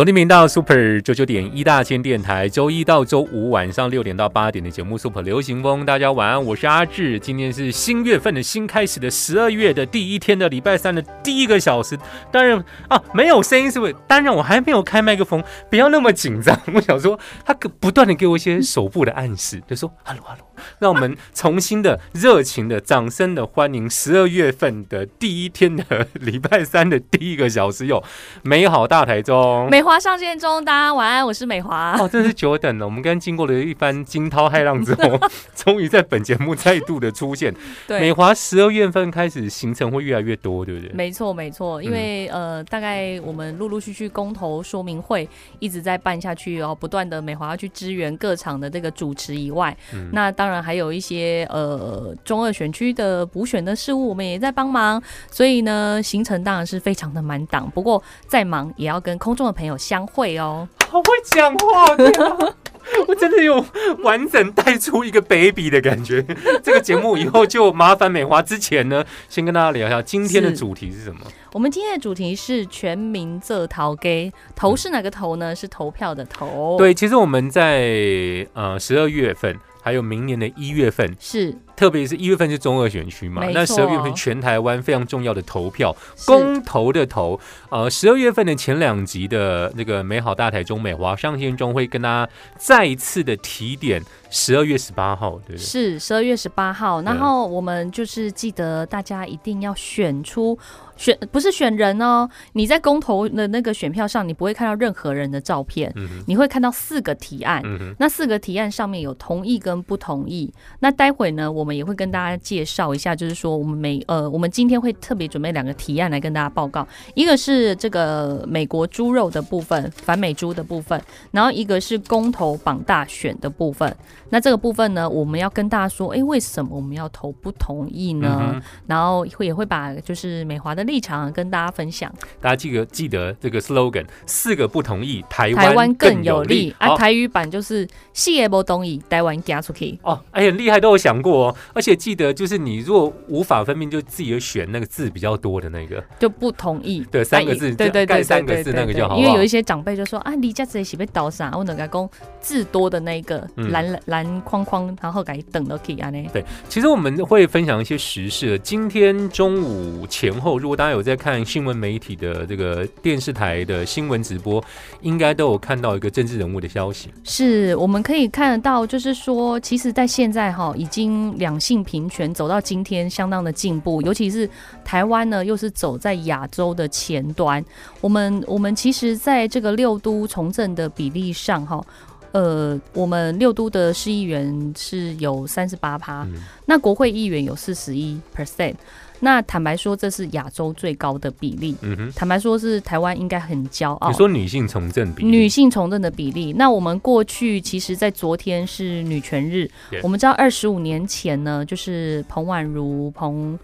锁定频道 Super 九九点一大千电台，周一到周五晚上六点到八点的节目 Super 流行风，大家晚安，我是阿志。今天是新月份的新开始的十二月的第一天的礼拜三的第一个小时。当然啊，没有声音是不是？当然我还没有开麦克风，不要那么紧张。我想说，他可不断的给我一些手部的暗示，就说 Hello Hello，让我们重新的热情的掌声的欢迎十二月份的第一天的礼拜三的第一个小时，有美好大台中。美华上线中，大家晚安，我是美华。哦，真是久等了。我们刚经过了一番惊涛骇浪之后，终于在本节目再度的出现。对美，华十二月份开始行程会越来越多，对不对？没错没错，因为、呃，大概我们陆陆续续公投说明会一直在办下去哦，不断的美华要去支援各场的这个主持以外，嗯那当然还有一些呃中二选区的补选的事务，我们也在帮忙，所以呢，行程当然是非常的满档。不过再忙也要跟空中的朋友相会哦。好会讲话，天啊 我真的有完整带出一个 baby 的感觉。这个节目以后就麻烦美华之前呢，先跟大家聊一下今天的主题是什么。我们今天的主题是全民这逃给投是哪个投呢？是投票的投。，对，其实我们在呃十二月份，还有明年的一月份，是。特别是一月份是中二选区嘛，那十二月份全台湾非常重要的投票，公投的投。呃，十二月份的前两集的那个美好大台中美华上线中会跟大家再一次的提点，十二月十八号，对不对？是十二月十八号，然后我们就是记得大家一定要选出选，不是选人哦。你在公投的那个选票上，你不会看到任何人的照片，嗯，你会看到四个提案。嗯，那四个提案上面有同意跟不同意。那待会呢，我们也会跟大家介绍一下，就是说我们每呃，我们今天会特别准备两个提案来跟大家报告，一个是这个美国猪肉的部分，反美猪的部分，然后一个是公投榜大选的部分。那这个部分呢，我们要跟大家说，诶，为什么我们要投不同意呢？嗯然后会也会把就是美华的立场跟大家分享。大家记得记得这个 slogan，四个不同意，台台湾湾更更有有利啊！台语版就是“四个不同意，台湾加出去”。哦，哎，很厉害，都有想过哦。而且记得，就是你如果无法分辨，就自己选那个字比较多的那个，就不同意。对，三个字，盖对对对，三个字那个就好因为有一些长辈就说啊，离家自己被倒啥，我能给公字多的那个嗯蓝蓝蓝框框，然后给等都可以啊呢。对其实我们会分享一些时事。今天中午前后，如果大家有在看新闻媒体的这个电视台的新闻直播，应该都有看到一个政治人物的消息。是我们可以看得到，就是说，其实，在现在哈，已经两性平权走到今天相当的进步，尤其是台湾呢，又是走在亚洲的前端。我们我们其实在这个六都从政的比例上哈。呃，我们六都的市议员是有三十八趴，嗯，那国会议员有四十一 percent。那坦白说，这是亚洲最高的比例。嗯哼，坦白说，是台湾应该很骄傲。你说女性从政比例女性从政的比例，那我们过去其实，在昨天是女权日我们知道二十五年前呢，就是彭婉如彭。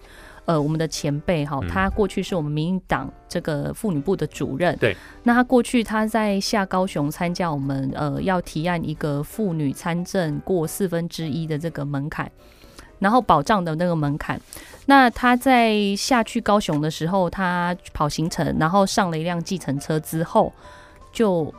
呃，我们的前辈哈嗯，她过去是我们民进党这个妇女部的主任。对。那她过去她在下高雄参加我们呃要提案一个妇女参政过四分之一的这个门槛，然后保障的那个门槛。那他在下去高雄的时候，他跑行程，然后上了一辆计程车之后，就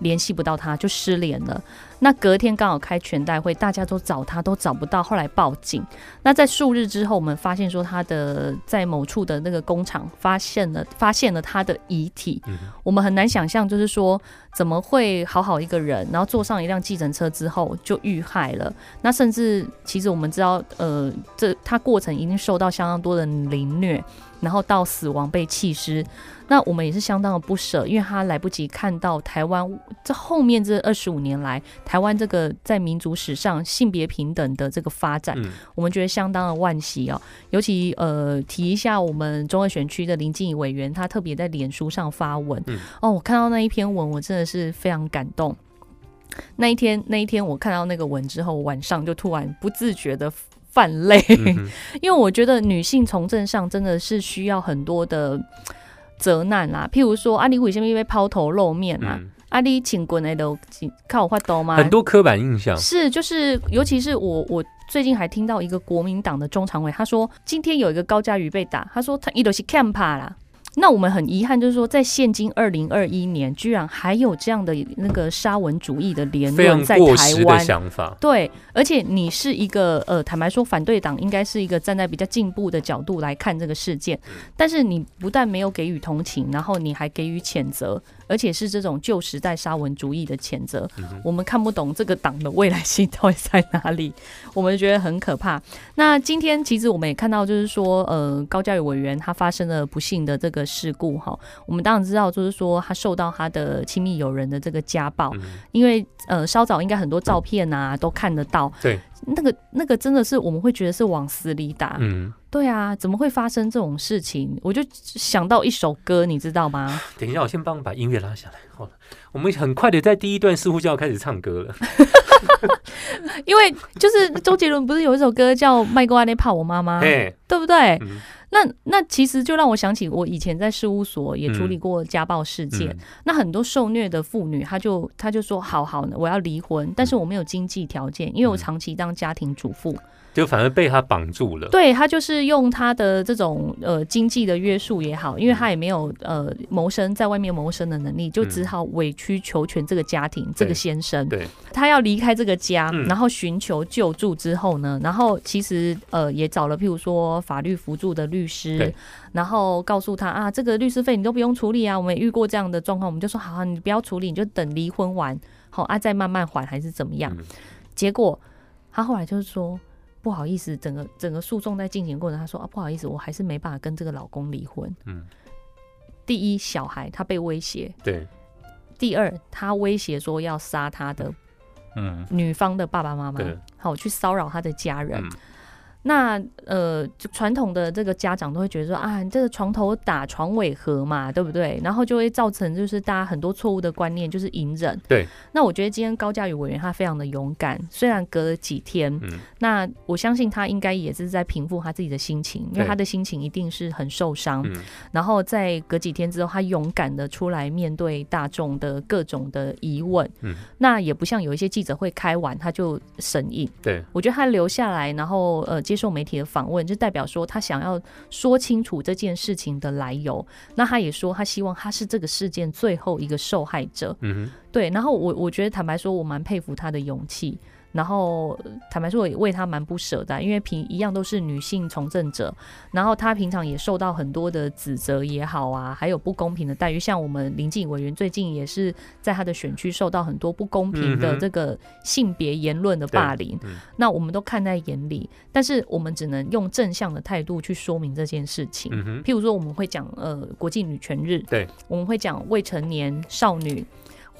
联系不到他，就失联了。那隔天刚好开全代会，大家都找他都找不到，后来报警。那在数日之后，我们发现说他的在某处的那个工厂发现了发现了他的遗体。嗯我们很难想象，就是说怎么会好好一个人，然后坐上一辆计程车之后就遇害了。那甚至其实我们知道，呃，这他过程已经受到相当多的凌虐，然后到死亡被弃尸。那我们也是相当的不舍，因为他来不及看到台湾这后面这二十五年来，台湾这个在民族史上性别平等的这个发展，嗯。我们觉得相当的惋惜哦。尤其呃提一下我们中二选区的林静怡委员，他特别在脸书上发文，嗯。哦，我看到那一篇文，我真的是非常感动。那一天，那一天我看到那个文之后，晚上就突然不自觉的泛泪，嗯 因为我觉得女性从政上真的是需要很多的责难啦，譬如说啊，你为什么被抛头露面啊？嗯，啊，你请滚来都靠我发抖吗？很多刻板印象，是，就是，尤其是我，我最近还听到一个国民党的中常委，他说今天有一个高嘉瑜被打，他说他一都是 camp 啦。那我们很遗憾，就是说，在现今二零二一年，居然还有这样的那个沙文主义的言非常论在台湾。想法。对，而且你是一个呃，坦白说，反对党应该是一个站在比较进步的角度来看这个事件，但是你不但没有给予同情，然后你还给予谴责，而且是这种旧时代沙文主义的谴责，我们看不懂这个党的未来性到底在哪里，我们觉得很可怕。那今天其实我们也看到，就是说，呃，高教育委员他发生了不幸的这个事故哈，我们当然知道，就是说他受到他的亲密友人的这个家暴，嗯因为呃稍早应该很多照片啊都看得到，对，那个那个真的是我们会觉得是往死里打，嗯，对啊，怎么会发生这种事情？我就想到一首歌，你知道吗？等一下，我先帮我把音乐拉下来。好了，我们很快的在第一段似乎就要开始唱歌了。因为就是周杰伦不是有一首歌叫《卖过安内怕我妈妈》，哎，对不对？嗯那那其实就让我想起我以前在事务所也处理过家暴事件，嗯。那很多受虐的妇女，她就她就说好好呢，我要离婚，但是我没有经济条件，因为我嗯。长期当家庭主妇，就反而被他绑住了。对他就是用他的这种呃经济的约束也好，因为他也没有呃谋生在外面谋生的能力，就只好委曲求全这个家庭、这个先生，对，他要离开这个家，嗯然后寻求救助之后呢，然后其实呃也找了譬如说法律辅助的律师，然后告诉他啊，这个律师费你都不用处理啊，我们也遇过这样的状况，我们就说好、啊，你不要处理，你就等离婚完，好啊再慢慢还还是怎么样？嗯结果他后来就是说。不好意思，整个整个诉讼在进行过程，他说啊，不好意思，我还是没办法跟这个老公离婚。嗯，第一，小孩他被威胁；对，第二，他威胁说要杀他的嗯，女方的爸爸妈妈。对，好去骚扰他的家人。嗯那呃，传统的这个家长都会觉得说啊，你这个床头打床尾和嘛，对不对？然后就会造成就是大家很多错误的观念，就是隐忍。对。那我觉得今天高嘉宇委员他非常的勇敢，虽然隔了几天，嗯那我相信他应该也是在平复他自己的心情，因为他的心情一定是很受伤。嗯然后在隔几天之后，他勇敢的出来面对大众的各种的疑问。嗯，那也不像有一些记者会开完他就神隐。对，我觉得他留下来，然后呃接受媒体的访问，就代表说他想要说清楚这件事情的来由。那他也说，他希望他是这个事件最后一个受害者。嗯哼，对，然后我我觉得坦白说，我蛮佩服他的勇气。然后呃坦白说，我也为他蛮不舍的啊，因为平一样都是女性从政者，然后她平常也受到很多的指责也好啊，还有不公平的待遇。像我们林静委员最近也是在他的选区受到很多不公平的这个性别言论的霸凌，嗯那我们都看在眼里，但是我们只能用正向的态度去说明这件事情。嗯，譬如说，我们会讲呃国际女权日，对，我们会讲未成年少女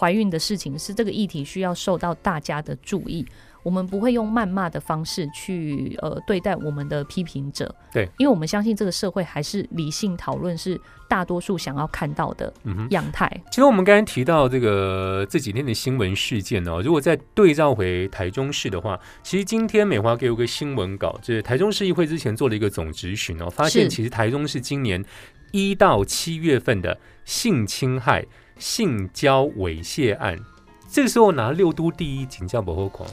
怀孕的事情，是这个议题需要受到大家的注意。我们不会用谩骂的方式去呃对待我们的批评者，对，因为我们相信这个社会还是理性讨论是大多数想要看到的嗯哼。样态。其实我们刚才提到这个这几天的新闻事件哦，如果再对照回台中市的话，其实今天美华给我个新闻稿，就是台中市议会之前做了一个总质询哦，发现其实台中市今年一到七月份的性侵害、性交猥亵案，这个时候拿六都第一，警教保护狂。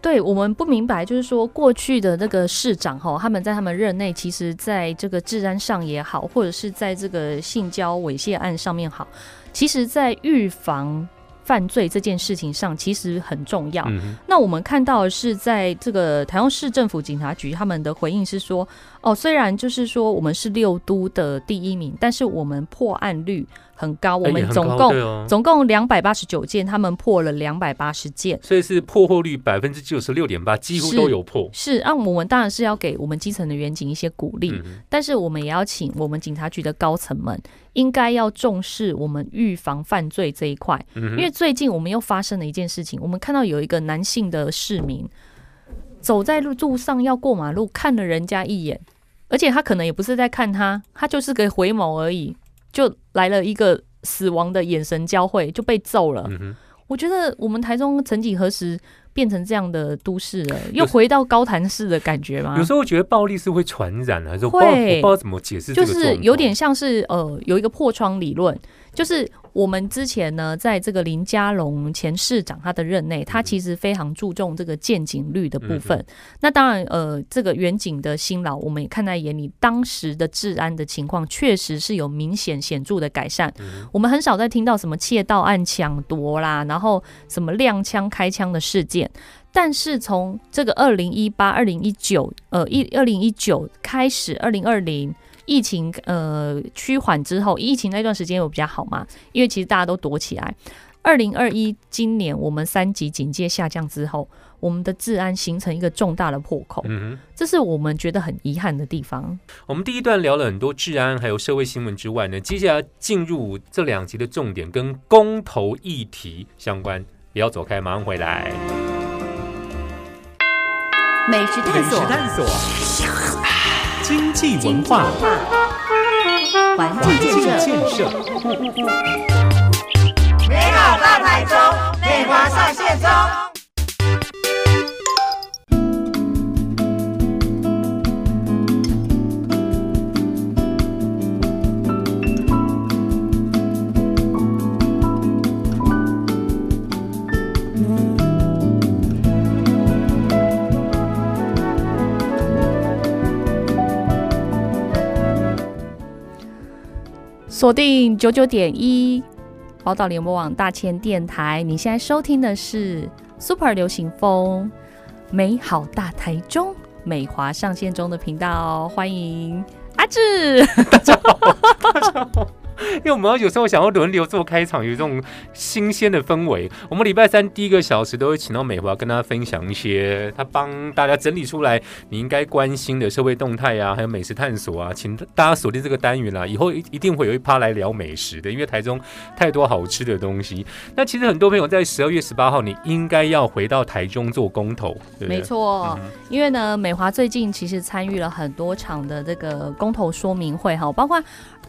对我们不明白，就是说过去的那个市长哈，他们在他们任内，其实在这个治安上也好，或者是在这个性交猥亵案上面好，其实在预防犯罪这件事情上，其实很重要。嗯，那我们看到的是，在这个台中市政府警察局他们的回应是说，哦，虽然就是说我们是六都的第一名，但是我们破案率很高，我们总共、总共两百八十九件，他们破了两百八十件。所以是破获率百分之九十六点八，几乎都有破。是，那、我们当然是要给我们基层的员警一些鼓励，嗯，但是我们也要请我们警察局的高层们，应该要重视我们预防犯罪这一块。嗯，因为最近我们又发生了一件事情，我们看到有一个男性的市民走在路路上要过马路，看了人家一眼，而且他可能也不是在看他，他就是个回眸而已，就来了一个死亡的眼神交汇，就被揍了。嗯，我觉得我们台中曾几何时变成这样的都市了，又回到高谈式的感觉吗？有时候我觉得暴力是会传染，还是会不知道我不知道怎么解释就是有点像是呃，有一个破窗理论，就是我们之前呢，在这个林佳龙前市长他的任内，他其实非常注重这个建警率的部分。那当然，呃，这个远景的辛劳，我们也看在眼里，当时的治安的情况确实是有明显显著的改善。我们很少再听到什么窃盗案、抢夺啦，然后什么亮枪、开枪的事件。但是从这个二零一八、二零一九，呃，一二零一九开始，二零二零疫情呃趋缓之后，疫情那段时间有比较好嘛？因为其实大家都躲起来。二零二一今年我们三级警戒下降之后，我们的治安形成一个重大的破口，嗯哼。这是我们觉得很遗憾的地方。我们第一段聊了很多治安还有社会新闻之外呢，接下来进入这两集的重点跟公投议题相关，不要走开，马上回来。美食探索，探索，经济文化，环境建设，美好大台中，美华上线中。锁定九九点一宝岛联播网大千电台，你现在收听的是 Super 流行风美好大台中美华上线中的频道，欢迎阿志。因为我们有时候想要轮流做开场，有这种新鲜的氛围。我们礼拜三第一个小时都会请到美华跟大家分享一些他帮大家整理出来你应该关心的社会动态啊，还有美食探索啊，请大家锁定这个单元啦、以后一定会有一趴来聊美食的，因为台中太多好吃的东西。那其实很多朋友在十二月十八号，你应该要回到台中做公投，没错，因为呢，美华最近其实参与了很多场的这个公投说明会哈，包括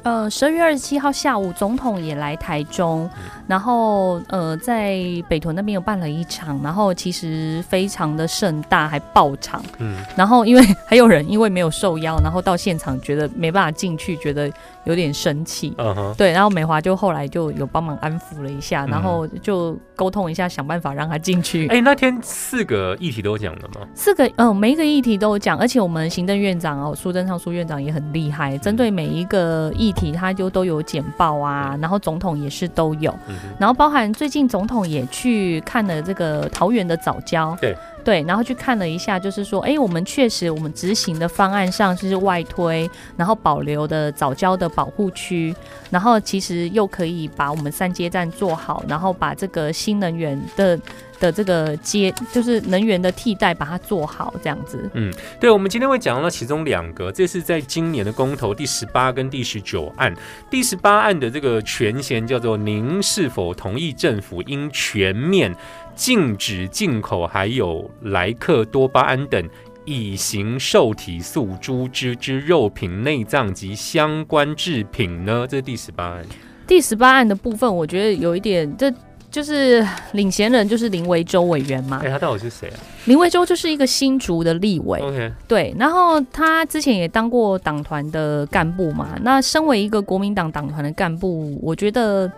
呃十二月二十七号下午，总统也来台中，然后呃在北屯那边有办了一场，然后其实非常的盛大，还爆场，嗯，然后因为 还有人因为没有受邀，然后到现场觉得没办法进去，觉得有点生气。嗯哼，对，然后美华就后来就有帮忙安抚了一下，嗯然后就沟通一下，想办法让他进去。哎、那天四个议题都讲了吗？四个嗯、每一个议题都有讲，而且我们行政院长哦，苏贞昌苏院长也很厉害，针对每一个议题他就都有简报啊，然后总统也是都有，嗯，然后包含最近总统也去看了这个桃园的早教，对对，然后去看了一下，就是说，哎，我们确实我们执行的方案上是外推，然后保留的早教的保护区，然后其实又可以把我们三阶站做好，然后把这个新能源的的这个接就是能源的替代把它做好，这样子。嗯对，我们今天会讲到其中两个，这是在今年的公投第十八跟第十九案。第十八案的这个权限叫做“您是否同意政府应全面禁止进口还有莱克多巴胺等”。乙型受体素猪只之肉品、内脏及相关制品呢？这是第十八案。第十八案的部分，我觉得有一点，这就是领衔人就是林维洲委员嘛哎、，他到底是谁啊林维洲就是一个新竹的立委，？OK，对，然后他之前也当过党团的干部嘛。那身为一个国民党党团的干部，我觉得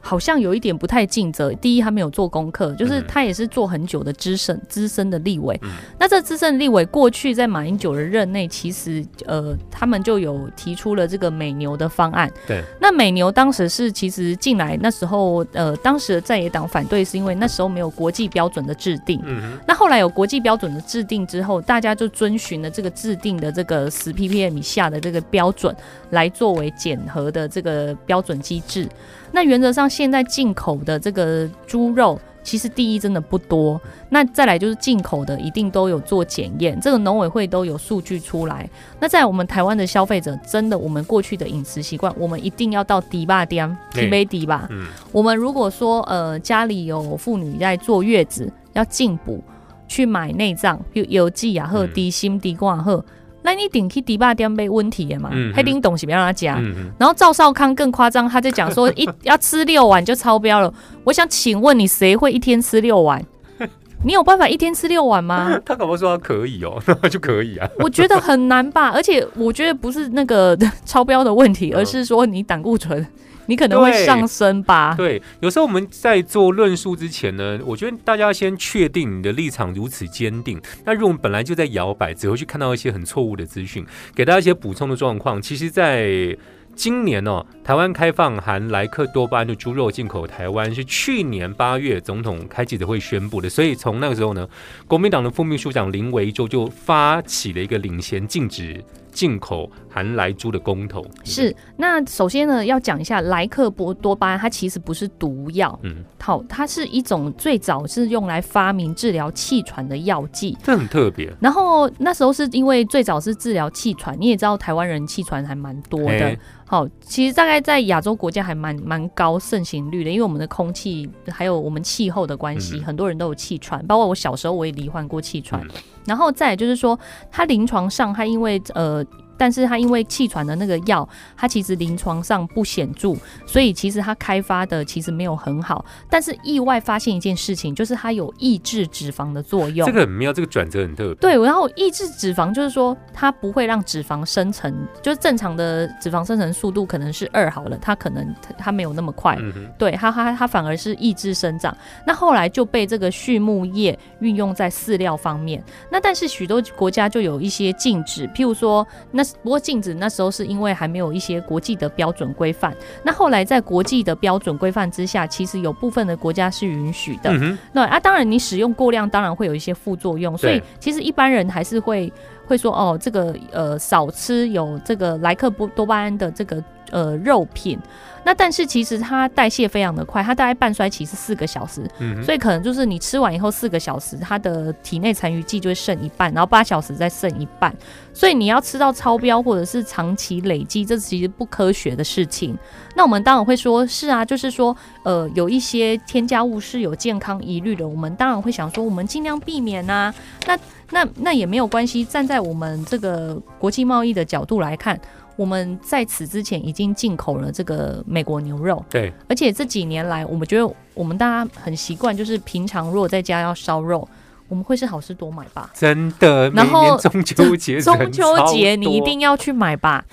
好像有一点不太尽责。第一，他没有做功课，就是嗯他也是做很久的资深资深的立委。嗯那这资深立委过去在马英九的任内，其实呃，他们就有提出了这个美牛的方案。对，那美牛当时是其实进来那时候，呃，当时的在野党反对是因为那时候没有国际标准的制定。嗯哼，那后来有国际标准的制定之后，大家就遵循了这个制定的这个十 ppm 以下的这个标准来作为检核的这个标准机制。那原则上，现在进口的这个猪肉，其实第一真的不多，那再来就是进口的一定都有做检验，这个农委会都有数据出来。那在我们台湾的消费者，真的我们过去的饮食习惯，我们一定要到迪吧店提杯迪吧。我们如果说呃家里有妇女在坐月子，要进补去买内脏，比如油剂啊，或嗯低锌、低挂或，咱那你顶去迪拜店被问题的嘛嗯，黑丁东西别让他加。然后赵少康更夸张，他在讲说 一要吃六碗就超标了。我想请问你，谁会一天吃六碗？你有办法一天吃六碗吗？他可不好说他可以哦，那就可以啊。我觉得很难吧，而且我觉得不是那个超标的问题，嗯而是说你胆固醇你可能会上升吧。对，有时候我们在做论述之前呢，我觉得大家先确定你的立场如此坚定。那如果我们本来就在摇摆，只会去看到一些很错误的资讯，给大家一些补充的状况。其实，在今年哦，台湾开放含莱克多巴胺的猪肉进口台湾，是去年八月总统开记者会宣布的。所以从那个时候呢，国民党的副秘书长林维洲就发起了一个领衔禁止进口含莱猪的公投。是，那首先呢，要讲一下莱克波多巴胺，它其实不是毒药，嗯，好，它是一种最早是用来发明治疗气喘的药剂。这很特别。然后那时候是因为最早是治疗气喘，你也知道台湾人气喘还蛮多的嘿。好，其实大概在亚洲国家还蛮蛮高盛行率的，因为我们的空气还有我们气候的关系，嗯很多人都有气喘，包括我小时候我也罹患过气喘。嗯然后再就是说，它临床上他因为呃。但是它因为气喘的那个药，它其实临床上不显著，所以其实它开发的其实没有很好。但是意外发现一件事情，就是它有抑制脂肪的作用。这个很妙，这个转折很特别。对，然后抑制脂肪就是说，它不会让脂肪生成，就是正常的脂肪生成速度可能是二好了，它可能它它没有那么快。对它，它它反而是抑制生长。那后来就被这个畜牧业运用在饲料方面。那但是许多国家就有一些禁止，譬如说，那不过禁止那时候是因为还没有一些国际的标准规范。那后来在国际的标准规范之下，其实有部分的国家是允许的。嗯哼，对啊，当然你使用过量，当然会有一些副作用，所以其实一般人还是会会说哦，这个呃少吃有这个莱克波多巴胺的这个呃肉品。那但是其实它代谢非常的快，它大概半衰期是四个小时，嗯，所以可能就是你吃完以后四个小时，它的体内残余剂就会剩一半，然后八小时再剩一半，所以你要吃到超标或者是长期累积，这其实不科学的事情。那我们当然会说，是啊，就是说，呃，有一些添加物是有健康疑虑的，我们当然会想说，我们尽量避免啊。那那那也没有关系，站在我们这个国际贸易的角度来看。我们在此之前已经进口了这个美国牛肉，对，而且这几年来，我们觉得我们大家很习惯，就是平常如果在家要烧肉，我们会是好事多买吧。真的，然后中秋节中秋节你一定要去买吧，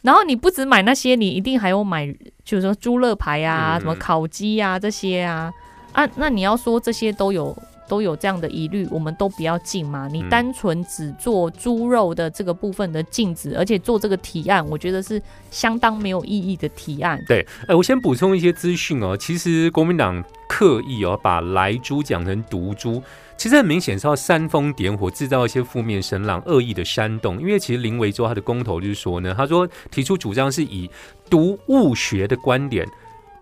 然后你不止买那些，你一定还有买，就是说猪肋排啊、嗯。什么烤鸡啊这些啊。啊，那你要说这些都有都有这样的疑虑，我们都不要进嘛。你嗯单纯只做猪肉的这个部分的禁止，而且做这个提案，我觉得是相当没有意义的提案。对，呃，我先补充一些资讯哦。其实国民党刻意哦把来猪讲成毒猪，其实很明显是要煽风点火，制造一些负面声浪、恶意的煽动。因为其实林维洲他的公投就是说呢，他说提出主张是以毒物学的观点，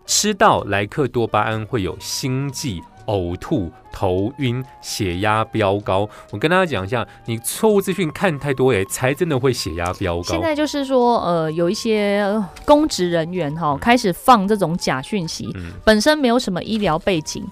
吃到莱克多巴胺会有心悸。呕吐、头晕、血压飙高，我跟大家讲一下，你错误资讯看太多，哎，才真的会血压飙高。现在就是说，呃，有一些呃公职人员哈、开始放这种假讯息，嗯本身没有什么医疗背景，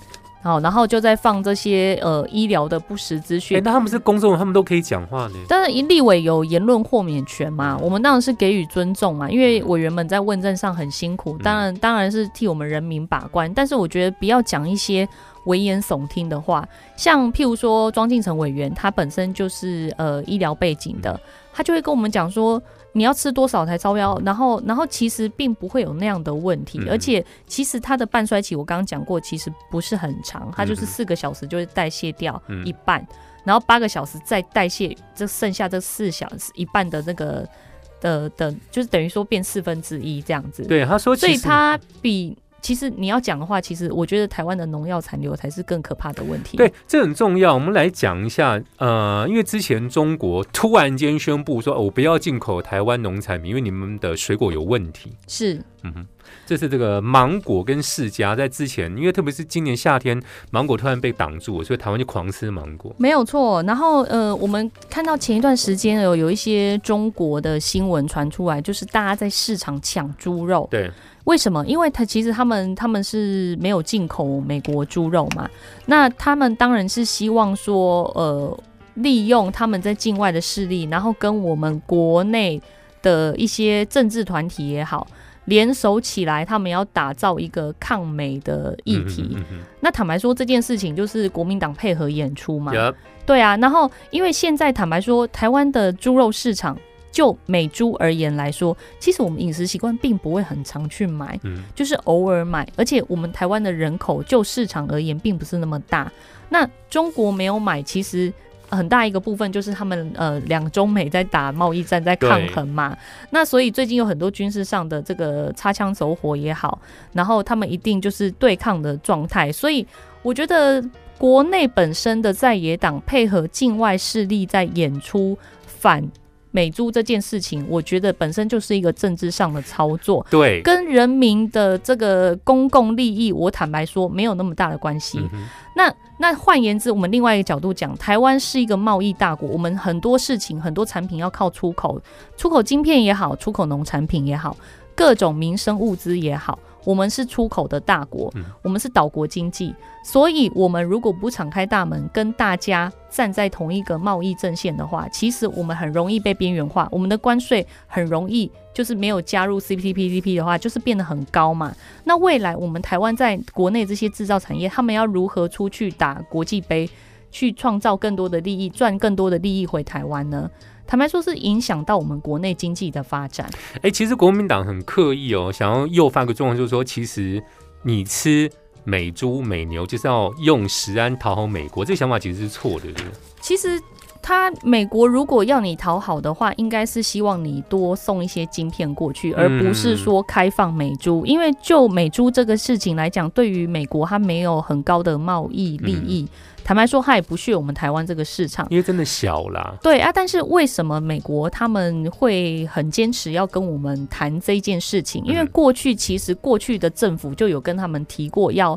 好，然后就在放这些呃医疗的不实资哎、讯。那他们是公众人，他们都可以讲话呢。当然，立委有言论豁免权嘛，我们当然是给予尊重嘛，因为委员们在问政上很辛苦，当然当然是替我们人民把关。但是我觉得不要讲一些危言耸听的话，像譬如说庄敬成委员，他本身就是呃医疗背景的，他就会跟我们讲说。你要吃多少才超标？然后，然后其实并不会有那样的问题，嗯而且其实它的半衰期我刚刚讲过，其实不是很长，它就是嗯四个小时就会代谢掉嗯一半，然后八个小时再代谢这剩下这四小时一半的那个的的，就是等于说变四分之一这样子。，对，他说所以它比其实你要讲的话，其实我觉得台湾的农药残留才是更可怕的问题。对，这很重要。我们来讲一下，呃，因为之前中国突然间宣布说，哦我不要进口台湾农产品，因为你们的水果有问题。是嗯哼，这是这个芒果跟释迦在之前，因为特别是今年夏天，芒果突然被挡住了，所以台湾就狂吃芒果。没有错。然后呃，我们看到前一段时间有有一些中国的新闻传出来，就是大家在市场抢猪肉。对，为什么？因为他其实他们他们是没有进口美国猪肉嘛，那他们当然是希望说，呃，利用他们在境外的势力，然后跟我们国内的一些政治团体也好。联手起来，他们要打造一个抗美的议题。那坦白说，这件事情就是国民党配合演出嘛对啊，然后因为现在坦白说，台湾的猪肉市场就美猪而言来说，其实我们饮食习惯并不会很常去买，嗯就是偶尔买，而且我们台湾的人口就市场而言并不是那么大。那中国没有买，其实。很大一个部分就是他们呃两中美在打贸易战，在抗衡嘛。那所以最近有很多军事上的这个擦枪走火也好，然后他们一定就是对抗的状态。所以我觉得国内本身的在野党配合境外势力在演出反美猪这件事情，我觉得本身就是一个政治上的操作，对，跟人民的这个公共利益，我坦白说没有那么大的关系。嗯那那换言之，我们另外一个角度讲，台湾是一个贸易大国，我们很多事情、很多产品要靠出口，出口晶片也好，出口农产品也好，各种民生物资也好，我们是出口的大国嗯，我们是岛国经济，所以我们如果不敞开大门，跟大家站在同一个贸易阵线的话，其实我们很容易被边缘化，我们的关税很容易就是没有加入 CPTPP 的话，就是变得很高嘛。那未来我们台湾在国内这些制造产业，他们要如何出去打国际杯，去创造更多的利益，赚更多的利益回台湾呢？坦白说，是影响到我们国内经济的发展。哎、其实国民党很刻意哦，想要诱发个状况，就是说，其实你吃美猪美牛，就是要用食安讨好美国，这个想法其实是错的？其实。他美国如果要你讨好的话，应该是希望你多送一些晶片过去，而不是说开放美猪。因为就美珠这个事情来讲，对于美国它没有很高的贸易利益。坦白说，它也不屑我们台湾这个市场。因为真的小啦，对啊，但是为什么美国他们会很坚持要跟我们谈这件事情？因为嗯过去其实过去的政府就有跟他们提过要，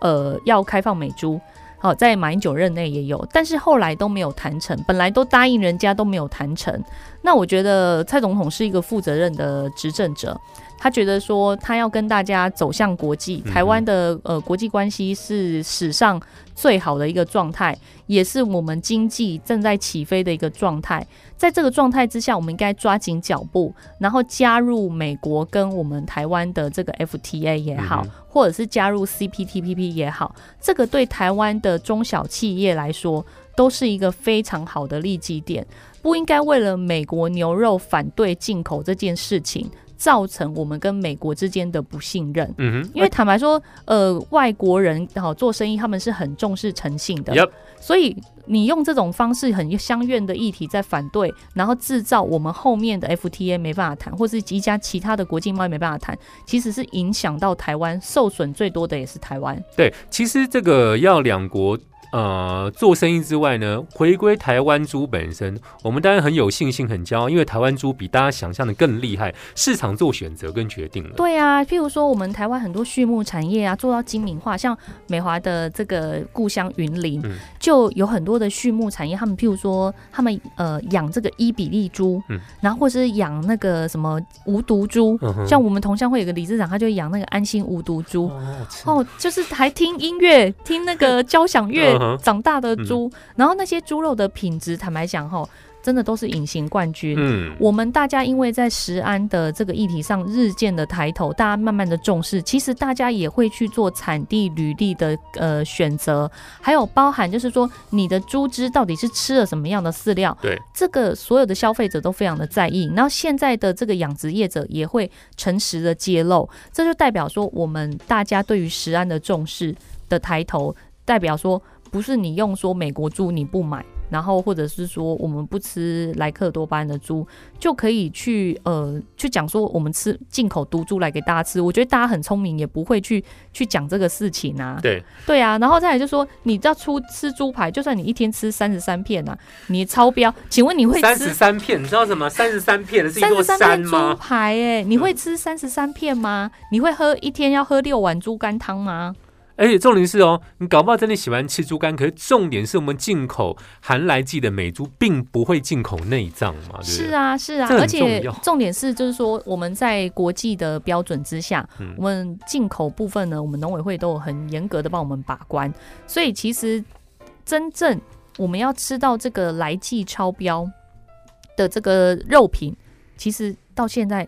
呃，要开放美猪。好、在马英九任内也有，但是后来都没有谈成。本来都答应人家都没有谈成。那我觉得蔡总统是一个负责任的执政者，他觉得说他要跟大家走向国际，嗯台湾的呃国际关系是史上最好的一个状态，也是我们经济正在起飞的一个状态。在这个状态之下，我们应该抓紧脚步，然后加入美国跟我们台湾的这个 FTA 也好，或者是加入 CPTPP 也好，这个对台湾的中小企业来说都是一个非常好的利基点。不应该为了美国牛肉反对进口这件事情，造成我们跟美国之间的不信任。嗯哼，因为坦白说，呃，外国人好做生意，他们是很重视诚信的 Yep 所以你用这种方式很相怨的议题在反对，然后制造我们后面的 FTA 没办法谈，或是一家其他的国际贸易没办法谈，其实是影响到台湾，受损最多的也是台湾。对，其实这个要两国。呃，做生意之外呢，回归台湾猪本身，我们当然很有信心、很骄傲，因为台湾猪比大家想象的更厉害，市场做选择跟决定了。对啊，譬如说我们台湾很多畜牧产业啊，做到精明化，像美华的这个故乡云林，嗯。就有很多的畜牧产业，他们譬如说他们呃养这个伊比利猪，嗯。然后或是养那个什么无毒猪，嗯像我们同乡会有个理事长，他就养那个安心无毒猪。哦哦，就是还听音乐、听那个交响乐 嗯哼长大的猪，然后那些猪肉的品质，坦白讲，哈，真的都是隐形冠军。嗯，我们大家因为在食安的这个议题上日渐的抬头，大家慢慢的重视，其实大家也会去做产地履历的呃选择，还有包含就是说你的猪只到底是吃了什么样的饲料，对，这个所有的消费者都非常的在意。然后现在的这个养殖业者也会诚实的揭露，这就代表说我们大家对于食安的重视的抬头，代表说不是你用说美国猪你不买。然后，或者是说我们不吃莱克多巴胺的猪，就可以去呃去讲说我们吃进口毒猪来给大家吃。我觉得大家很聪明，也不会去去讲这个事情啊。对，对啊，然后再来就说你要出吃猪排，就算你一天吃三十三片啊，你超标，请问你会三十三片，你知道什么？三十三片是一座山吗？猪排、哎，你会吃三十三片吗？你会喝一天要喝六碗猪肝汤吗？而且重点是哦，你搞不好真的喜欢吃猪肝，可是重点是我们进口含来剂的美猪，并不会进口内脏嘛，对对？是啊，是啊，而且重点是，就是说我们在国际的标准之下，嗯。我们进口部分呢，我们农委会都有很严格的帮我们把关，所以其实真正我们要吃到这个来剂超标的这个肉品，其实到现在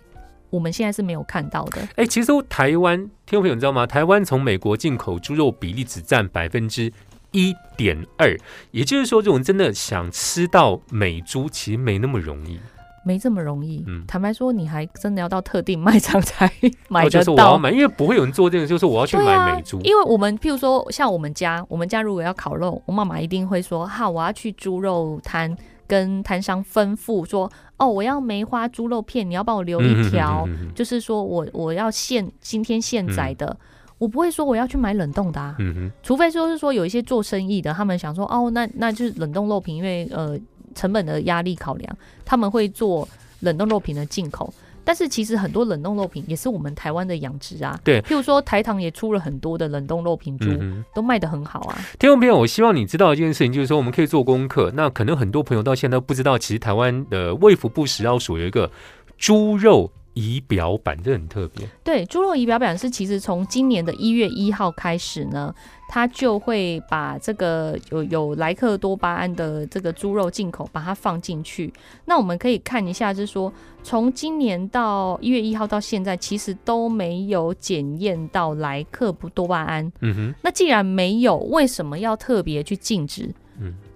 我们现在是没有看到的。哎、其实台湾听众朋友你知道吗？台湾从美国进口猪肉比例只占百分之一点二，也就是说，这种真的想吃到美猪，其实没那么容易。没这么容易。嗯坦白说，你还真的要到特定卖场才买得哦就是我要到。买，因为不会有人做这个，就是我要去买美猪。因为我们譬如说，像我们家，我们家如果要烤肉，我妈妈一定会说：“哈，我要去猪肉摊，跟摊商吩咐说，哦，我要梅花猪肉片，你要帮我留一条，就是说我我要现今天现宰的。我不会说我要去买冷冻的啊，嗯，除非说是说有一些做生意的，他们想说哦，那那就是冷冻肉品，因为呃成本的压力考量，他们会做冷冻肉品的进口。但是其实很多冷冻肉品也是我们台湾的养殖啊，对譬如说台糖也出了很多的冷冻肉品猪，嗯。都卖的很好啊。听众朋友，我希望你知道一件事情，就是说我们可以做功课。那可能很多朋友到现在都不知道，其实台湾的卫福部食药署有一个猪肉仪表板，这很特别。对，猪肉仪表板是其实从今年的一月一号开始呢，它就会把这个有有莱克多巴胺的这个猪肉进口，把它放进去。那我们可以看一下，就是说从今年到一月一号到现在，其实都没有检验到莱克多巴胺。嗯哼，那既然没有，为什么要特别去禁止？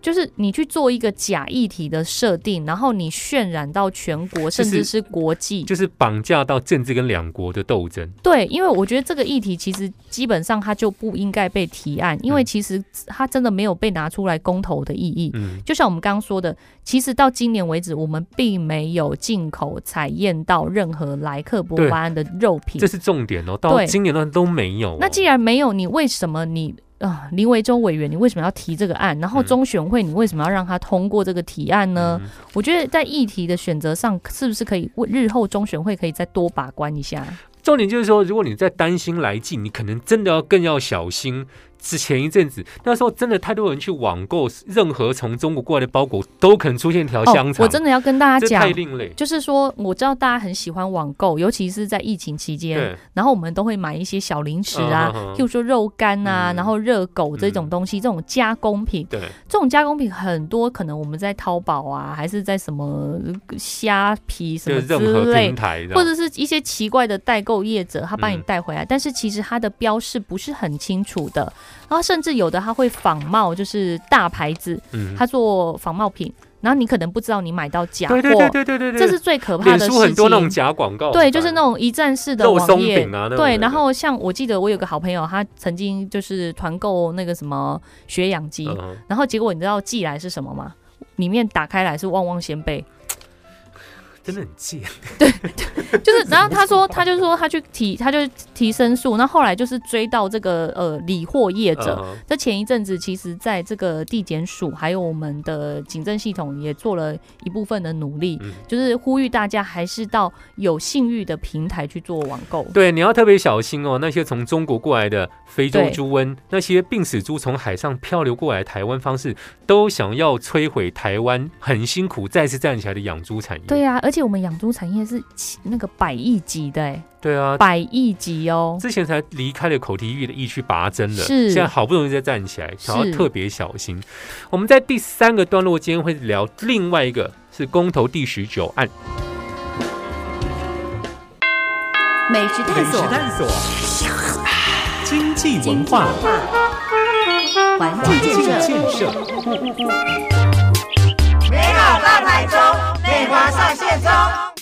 嗯就是你去做一个假议题的设定，然后你渲染到全国，甚至是国际，就是绑架到政治跟两国的斗争。对，因为我觉得这个议题其实基本上它就不应该被提案，因为嗯其实它真的没有被拿出来公投的意义。嗯，就像我们刚刚说的，其实到今年为止，我们并没有进口采验到任何莱克伯巴胺的肉品这。是重点哦。到今年都都没有哦、那既然没有，你为什么你啊、林维洲委员，你为什么要提这个案？然后嗯中选会，你为什么要让他通过这个提案呢？嗯我觉得在议题的选择上，是不是可以为日后中选会可以再多把关一下？重点就是说，如果你在担心来劲，你可能真的要更要小心。之前一阵子，那时候真的太多人去网购，任何从中国过来的包裹都可能出现一条香肠，哦我真的要跟大家讲太，另类。就是说，我知道大家很喜欢网购，尤其是在疫情期间，对，然后我们都会买一些小零食啊，譬如说肉干啊，嗯然后热狗这种东西，这种加工品，对，这种加工品很多，可能我们在淘宝啊，还是在什么虾皮什么任何之类平。台的，或者是一些奇怪的代购业者，他帮你嗯带回来，但是其实它的标示不是很清楚的，然后甚至有的他会仿冒，就是大牌子，嗯，他做仿冒品，然后你可能不知道你买到假货，对对对对对对对，这是最可怕的事书很多那种情。假广告，对，就是那种一站式的网页，啊，对，然后像我记得我有个好朋友，他曾经就是团购那个什么血氧机，嗯。然后结果你知道寄来是什么吗？里面打开来是旺旺仙贝，真的很贱，对就是，然后他说，他就说他去提，他就提申诉，那后来就是追到这个呃理货业者。嗯这前一阵子，其实在这个地检署还有我们的警政系统也做了一部分的努力，嗯就是呼吁大家还是到有信誉的平台去做网购。对，你要特别小心哦。那些从中国过来的非洲猪瘟，那些病死猪从海上漂流过来台湾方式，都想要摧毁台湾很辛苦再次站起来的养猪产业。对啊，而且我们养猪产业是那个百亿级的、哎，对啊，百亿级哦。之前才离开了口蹄疫的疫区拔针了，是。现在好不容易再站起来，是。想要特别小心。我们在第三个段落今天会聊另外一个是公投第十九案，美食探索，探索，经济文化，环境建设，大台中，内华上线中。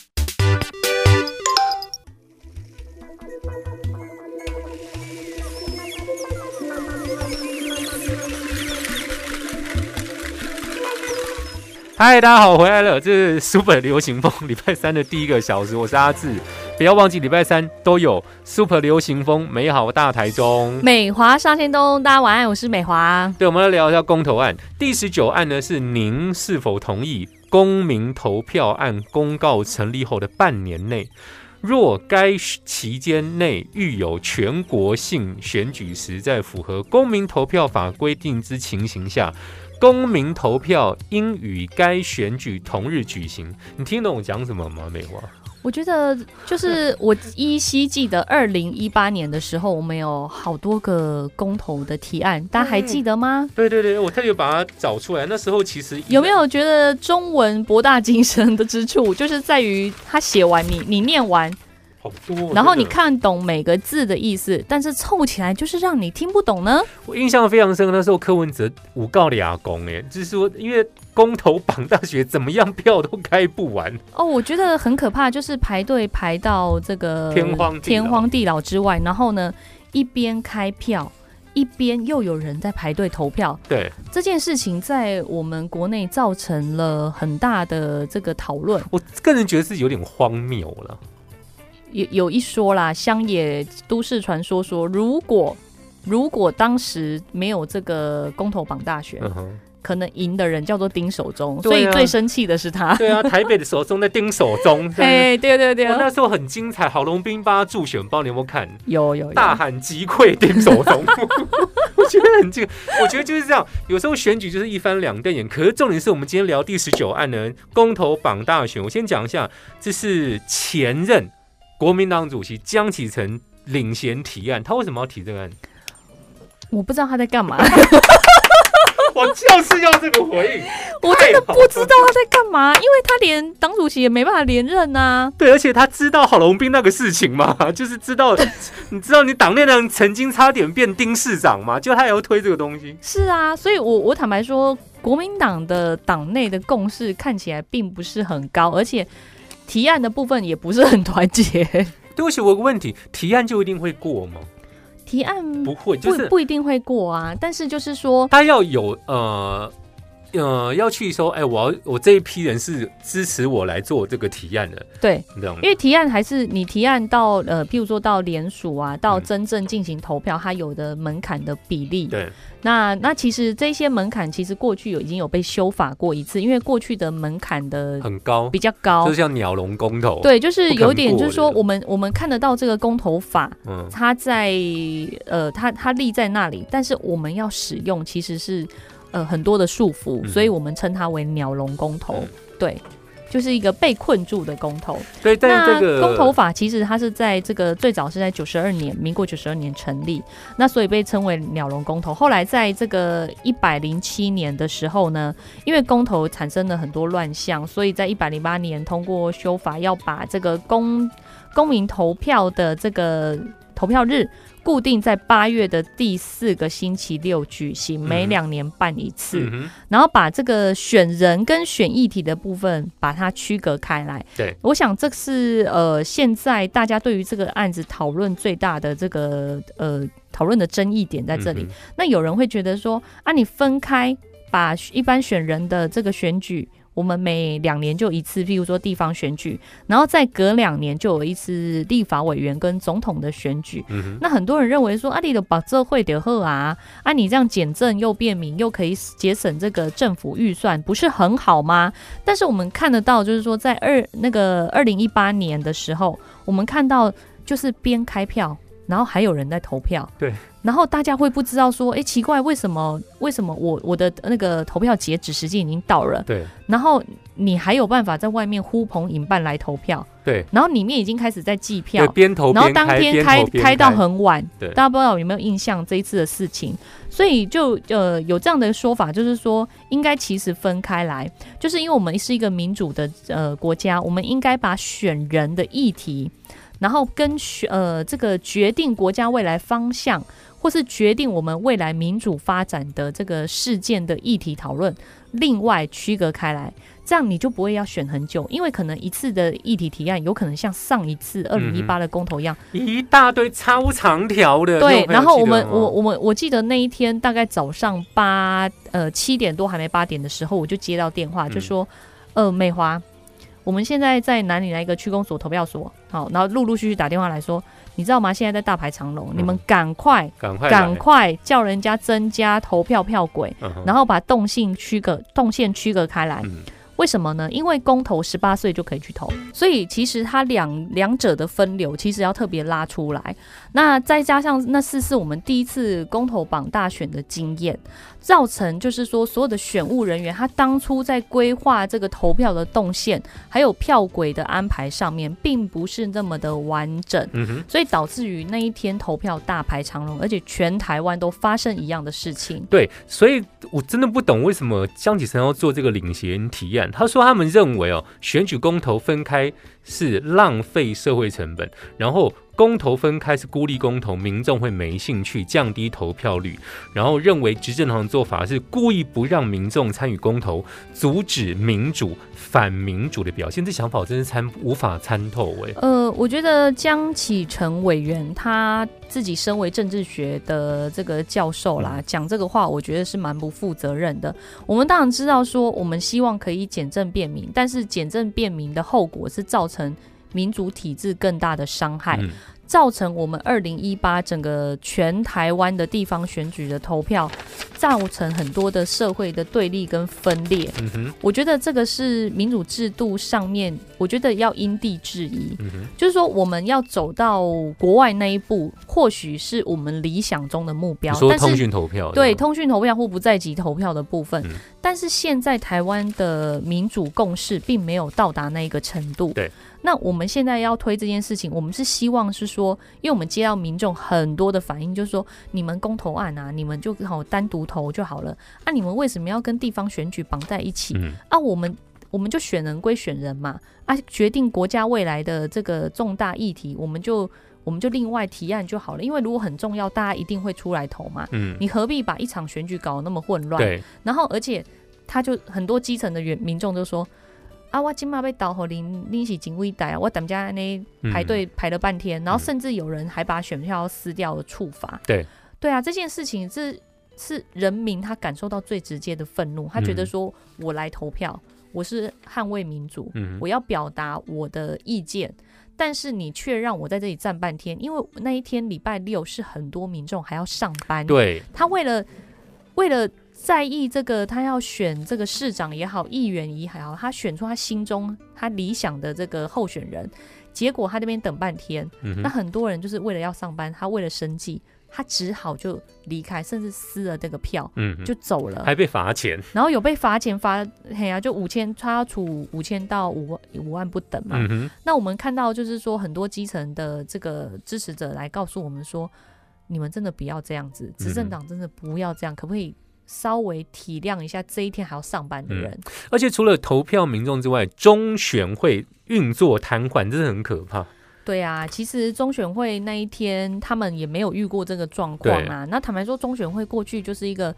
嗨，大家好，回来了，这是 Super 流行风礼拜三的第一个小时，我是阿志，不要忘记礼拜三都有 Super 流行风美好大台中。美华上线东，大家晚安，我是美华。对，我们来聊一下公投案。第十九案呢，是您是否同意公民投票案公告成立后的半年内，若该期间内遇有全国性选举时，在符合公民投票法规定之情形下。公民投票应与该选举同日举行，你听懂我讲什么吗？美华？我觉得就是 我依稀记得，二零一八年的时候，我们有好多个公投的提案，大家还记得吗？对对对，我特别把它找出来。那时候其实有没有觉得中文博大精深的之处，就是在于他写完你，你念完。好多，然后你看懂每个字的意思，但是凑起来就是让你听不懂呢。我印象非常深，那时候柯文哲五告俩公哎，就是说因为公投榜大学怎么样票都开不完哦。我觉得很可怕，就是排队排到这个天荒天荒地老之外，然后呢一边开票，一边又有人在排队投票。对这件事情，在我们国内造成了很大的这个讨论。我个人觉得是有点荒谬了。有有一说啦，乡野都市传说说，如果如果当时没有这个公投榜大选，可能赢的人叫做丁守中，所以最生气的是他。对啊，台北的守中在丁守中，哎，对对对，那时候很精彩，郝龙斌帮他助选，包你有没有看？有有，大喊击溃丁守中，我觉得很精，我觉得就是这样，有时候选举就是一翻两瞪眼。可是重点是我们今天聊第十九案呢，公投榜大选，我先讲一下，这是前任。国民党主席江启臣领衔提案，他为什么要提这个案？我不知道他在干嘛。我就是要这个回应。我真的不知道他在干嘛，因为他连党主席也没办法连任啊。对，而且他知道郝龙斌那个事情嘛？就是知道，你知道你党内人曾经差点变丁市长嘛？就他也要推这个东西。是啊，所以我我坦白说，国民党的党内的共识看起来并不是很高，而且。提案的部分也不是很团结。对不起，我有个问题，提案就一定会过吗？提案不会，就是不一定会过啊。但是就是说，他要有呃。呃，要去说，哎，我要我这一批人是支持我来做这个提案的，对，因为提案还是你提案到呃，譬如说到联署啊，到真正进行投票，它有的门槛的比例。对，那那其实这些门槛其实过去有已经有被修法过一次，因为过去的门槛的很高，比较高，就像鸟笼公投，对，就是有点就是说，我们我们看得到这个公投法，嗯，它在呃，它它立在那里，但是我们要使用其实是。呃，很多的束缚，所以我们称它为鸟笼公投，对，就是一个被困住的公投。对，但这个公投法其实它是在这个最早是在九十二年，民国九十二年成立，那所以被称为鸟笼公投。后来在这个一百零七年的时候呢，因为公投产生了很多乱象，所以在一百零八年通过修法，要把这个公公民投票的这个投票日。固定在八月的第四个星期六举行，每两年办一次，然后把这个选人跟选议题的部分把它区隔开来。对，我想这是呃现在大家对于这个案子讨论最大的这个呃讨论的争议点在这里。那有人会觉得说啊，你分开把一般选人的这个选举。我们每两年就一次，譬如说地方选举，然后再隔两年就有一次立法委员跟总统的选举。那很多人认为说，阿里的把这会得贺啊，啊你这样减政又便民，又可以节省这个政府预算，不是很好吗？但是我们看得到，就是说在二那个二零一八年的时候，我们看到就是边开票，然后还有人在投票。对。然后大家会不知道说，哎，奇怪，为什么为什么我我的那个投票截止时间已经到了？对。然后你还有办法在外面呼朋引伴来投票？对。然后里面已经开始在计票，边投然后当天开开到很晚。对。大家不知道有没有印象这一次的事情？所以就呃有这样的说法，就是说应该其实分开来，就是因为我们是一个民主的呃国家，我们应该把选人的议题，然后跟选呃这个决定国家未来方向。或是决定我们未来民主发展的这个事件的议题讨论，另外区隔开来，这样你就不会要选很久，因为可能一次的议题提案有可能像上一次二零一八的公投一样，一大堆超长条的。对，然后我们我我们我记得那一天大概早上八呃七点多还没八点的时候，我就接到电话，就说呃美华，我们现在在哪里来一个区公所投票所，好，然后陆陆续续打电话来说。你知道吗？现在在大排长龙，你们赶快、赶快、赶快叫人家增加投票票轨，然后把动性区隔、动线区隔开来。为什么呢？因为公投十八岁就可以去投，所以其实它两两者的分流其实要特别拉出来。那再加上那四是我们第一次公投榜大选的经验，造成就是说所有的选务人员他当初在规划这个投票的动线，还有票轨的安排上面，并不是那么的完整，嗯，所以导致于那一天投票大排长龙，而且全台湾都发生一样的事情。对，所以我真的不懂为什么江启臣要做这个领衔提案。他说他们认为哦，选举公投分开是浪费社会成本，然后公投分开是孤立公投，民众会没兴趣，降低投票率，然后认为执政党的做法是故意不让民众参与公投，阻止民主反民主的表现。这想法真是参无法参透哎。呃，我觉得江启臣委员他自己身为政治学的这个教授啦，讲这个话，我觉得是蛮不负责任的。我们当然知道说，我们希望可以简政便民，但是简政便民的后果是造成民主体制更大的伤害。嗯造成我们二零一八整个全台湾的地方选举的投票，造成很多的社会的对立跟分裂。嗯哼，我觉得这个是民主制度上面，我觉得要因地制宜。嗯哼，就是说，我们要走到国外那一步，或许是我们理想中的目标。你，说通讯投票对通讯投票或不在籍投票的部分，嗯。但是现在台湾的民主共识并没有到达那一个程度。对，那我们现在要推这件事情，我们是希望是说，因为我们接到民众很多的反应，就是说你们公投案啊，你们就好单独投就好了，啊，你们为什么要跟地方选举绑在一起？嗯啊，我们我们就选人归选人嘛，啊，决定国家未来的这个重大议题，我们就我们就另外提案就好了。因为如果很重要，大家一定会出来投嘛，嗯，你何必把一场选举搞得那么混乱？对，然后而且他就很多基层的民民众就说。啊，我今嘛被导火林拎起警卫带啊，我等家那嗯排队排了半天，然后甚至有人还把选票撕掉了处罚。对，对啊，这件事情是是人民他感受到最直接的愤怒，他觉得嗯。说我来投票，我是捍卫民主，嗯。我要表达我的意见，但是你却让我在这里站半天，因为那一天礼拜六是很多民众还要上班，对，他为了为了在意这个，他要选这个市长也好，议员也好，他选出他心中他理想的这个候选人，结果他那边等半天，嗯，那很多人就是为了要上班，他为了生计，他只好就离开，甚至撕了这个票嗯，就走了。还被罚钱，然后有被罚钱罚，嘿呀、就五千，他要处五千到五万五万不等嘛。嗯，那我们看到就是说，很多基层的这个支持者来告诉我们说，你们真的不要这样子，执政党真的不要这样，可不可以稍微体谅一下这一天还要上班的人？而且除了投票民众之外，中选会运作瘫痪，真的很可怕。对啊，其实中选会那一天他们也没有遇过这个状况啊。那坦白说，中选会过去就是一个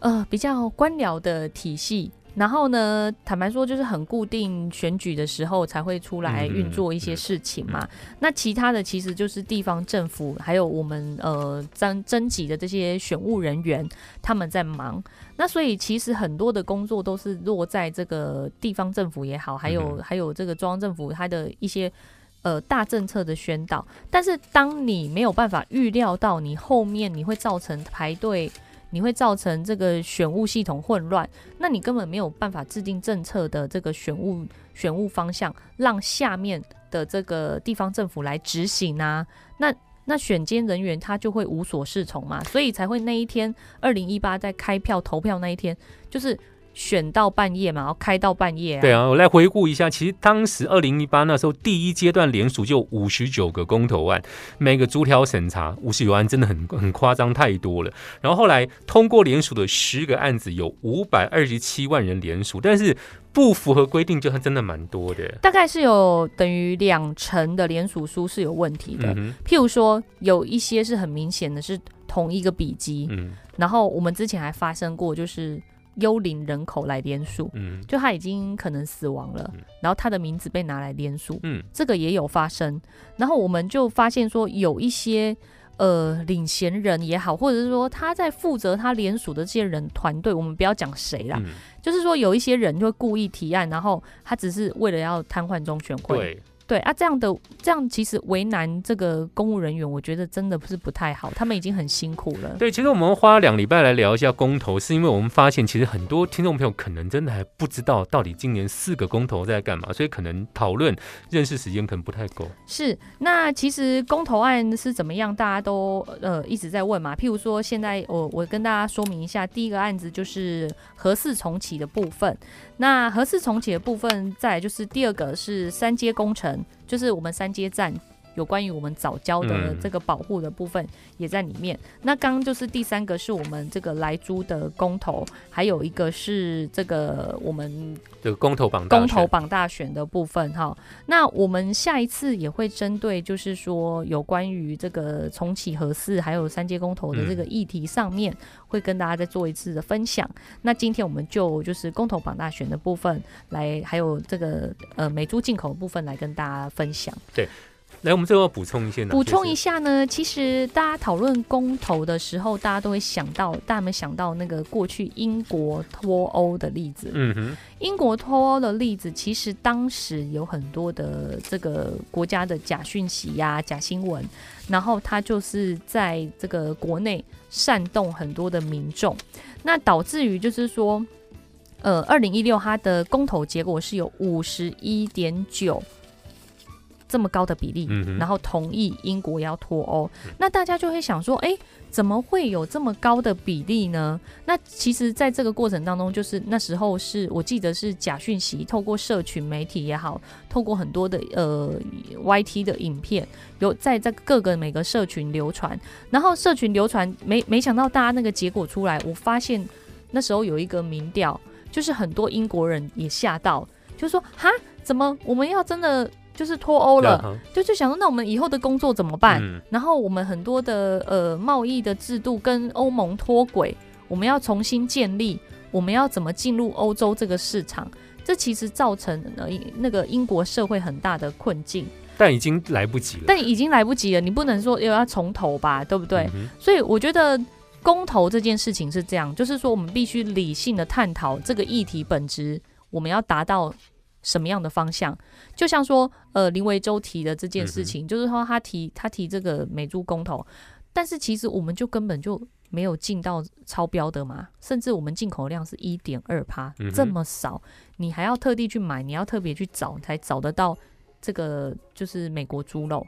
呃比较官僚的体系。然后呢，坦白说，就是很固定选举的时候才会出来运作一些事情嘛。那其他的其实就是地方政府，还有我们呃征征集的这些选务人员他们在忙。那所以其实很多的工作都是落在这个地方政府也好，还有、嗯还有这个中央政府它的一些呃大政策的宣导。但是当你没有办法预料到你后面你会造成排队。你会造成这个选务系统混乱，那你根本没有办法制定政策的这个选务选务方向，让下面的这个地方政府来执行啊。那那选监人员他就会无所适从嘛，所以才会那一天二零一八在开票投票那一天，就是选到半夜嘛，然后开到半夜、啊。对啊，我来回顾一下，其实当时二零一八那时候第一阶段联署就五十九个公投案，每个逐条审查，五十九案真的很很夸张，太多了。然后后来通过联署的十个案子有五百二十七万人联署，但是不符合规定就真的蛮多的。大概是有等于两成的联署书是有问题的。嗯，譬如说，有一些是很明显的是同一个笔迹，嗯然后我们之前还发生过，就是幽灵人口来连署，嗯。就他已经可能死亡了嗯，然后他的名字被拿来连署，嗯。这个也有发生。然后我们就发现说，有一些呃领衔人也好，或者是说他在负责他联署的这些人团队，我们不要讲谁啦，嗯，就是说有一些人就会故意提案，然后他只是为了要瘫痪中选会，对，啊，这样的这样其实为难这个公务人员，我觉得真的不是不太好，他们已经很辛苦了。对，其实我们花两礼拜来聊一下公投，是因为我们发现其实很多听众朋友可能真的还不知道到底今年四个公投在干嘛，所以可能讨论认识时间可能不太够。是，那其实公投案是怎么样，大家都呃一直在问嘛。譬如说，现在我我跟大家说明一下，第一个案子就是核四重启的部分。那核四重启的部分，再就是第二个是三阶工程，就是我们三阶站有关于我们早教的嗯这个保护的部分也在里面。那刚刚就是第三个是我们这个来猪的公投，还有一个是这个我们这个公投榜大公投选榜大选的部分哈，那我们下一次也会针对就是说有关于这个重启核四还有三阶公投的这个议题上面，会跟大家再做一次的分享。那今天我们就就是公投榜大选的部分来，还有这个呃美猪进口的部分来跟大家分享。来，我们最后要补充一些呢补充一下呢，其实大家讨论公投的时候，大家都会想到，大家有没有想到那个过去英国脱欧的例子？嗯哼，英国脱欧的例子，其实当时有很多的这个国家的假讯息呀、假新闻，然后它就是在这个国内煽动很多的民众，那导致于就是说，呃，二零一六它的公投结果是有五十一点九这么高的比例，嗯，然后同意英国要脱欧，那大家就会想说，哎，怎么会有这么高的比例呢？那其实，在这个过程当中，就是那时候是我记得是假讯息，透过社群媒体也好，透过很多的呃 YT 的影片，有在在各个每个社群流传，然后社群流传，没没想到大家那个结果出来，我发现那时候有一个民调，就是很多英国人也吓到，就说哈，怎么我们要真的就是脱欧了？就就想说，那我们以后的工作怎么办？嗯然后我们很多的呃贸易的制度跟欧盟脱轨，我们要重新建立，我们要怎么进入欧洲这个市场？这其实造成了那个英国社会很大的困境，但已经来不及了。但已经来不及了。你不能说又要从头吧，对不对？嗯所以我觉得公投这件事情是这样，就是说我们必须理性的探讨这个议题本质，我们要达到什么样的方向？就像说，呃，林维洲提的这件事情，就是说他提他提这个美猪公投，但是其实我们就根本就没有进到超标的嘛，甚至我们进口量是一点二趴嗯，这么少，你还要特地去买，你要特别去找才找得到这个就是美国猪肉。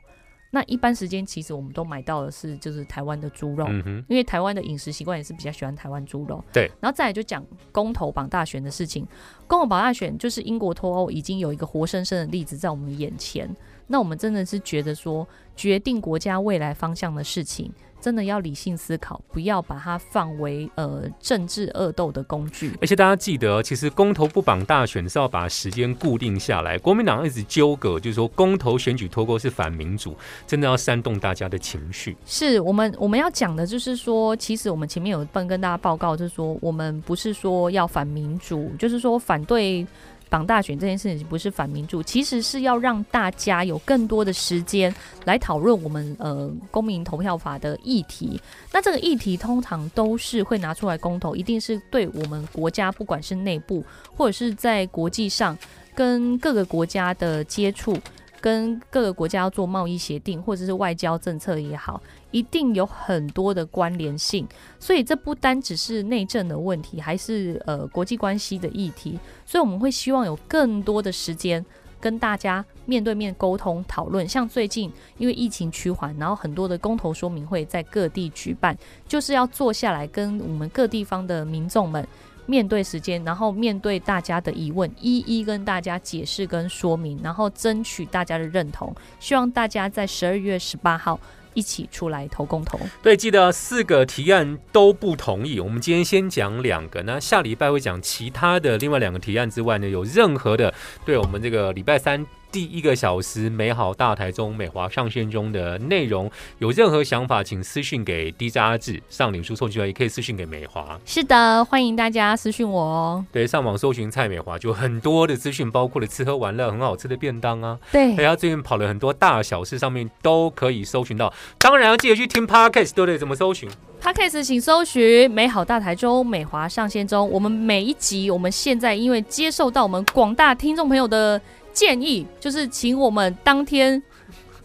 那一般时间其实我们都买到的是就是台湾的猪肉，嗯，因为台湾的饮食习惯也是比较喜欢台湾猪肉。对，然后再来就讲公投榜大选的事情。公投榜大选就是英国脱欧已经有一个活生生的例子在我们眼前。那我们真的是觉得说，决定国家未来方向的事情，真的要理性思考，不要把它放为呃政治恶斗的工具。而且大家记得哦，其实公投不绑大选是要把时间固定下来。国民党一直纠葛，就是说公投选举脱钩是反民主，真的要煽动大家的情绪。是我们我们要讲的，就是说，其实我们前面有份跟大家报告，就是说，我们不是说要反民主，就是说反对绑大选这件事情不是反民主，其实是要让大家有更多的时间来讨论我们呃公民投票法的议题。那这个议题通常都是会拿出来公投，一定是对我们国家不管是内部或者是在国际上跟各个国家的接触。跟各个国家要做贸易协定，或者是外交政策也好，一定有很多的关联性。所以这不单只是内政的问题，还是呃国际关系的议题。所以我们会希望有更多的时间跟大家面对面沟通讨论。像最近因为疫情趋缓，然后很多的公投说明会在各地举办，就是要坐下来跟我们各地方的民众们。面对时间，然后面对大家的疑问，一一跟大家解释跟说明，然后争取大家的认同。希望大家在十二月十八号一起出来投共投。对，记得四个提案都不同意。我们今天先讲两个，那下礼拜会讲其他的另外两个提案之外呢，有任何的对我们这个礼拜三第一个小时美好大台中美华上线中的内容有任何想法，请私讯给 DJ 阿志，上脸书搜集也可以私讯给美华。是的，欢迎大家私讯我哦。对，上网搜寻蔡美华，就很多的资讯，包括了吃喝玩乐、很好吃的便当啊，对还有最近跑了很多大小事，上面都可以搜寻到。当然要记得去听 Podcast，对不对？怎么搜寻？Podcast 请搜寻“美好大台中美华上线中”。我们每一集，我们现在因为接受到我们广大听众朋友的建议就是请我们当天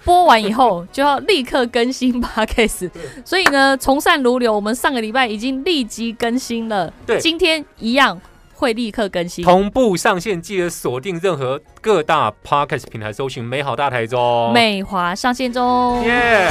播完以后就要立刻更新 podcast，所以呢，从善如流，我们上个礼拜已经立即更新了，对今天一样会立刻更新。同步上线，记得锁定任何各大 podcast 平台，搜寻“美好大台中”。美华上线中。耶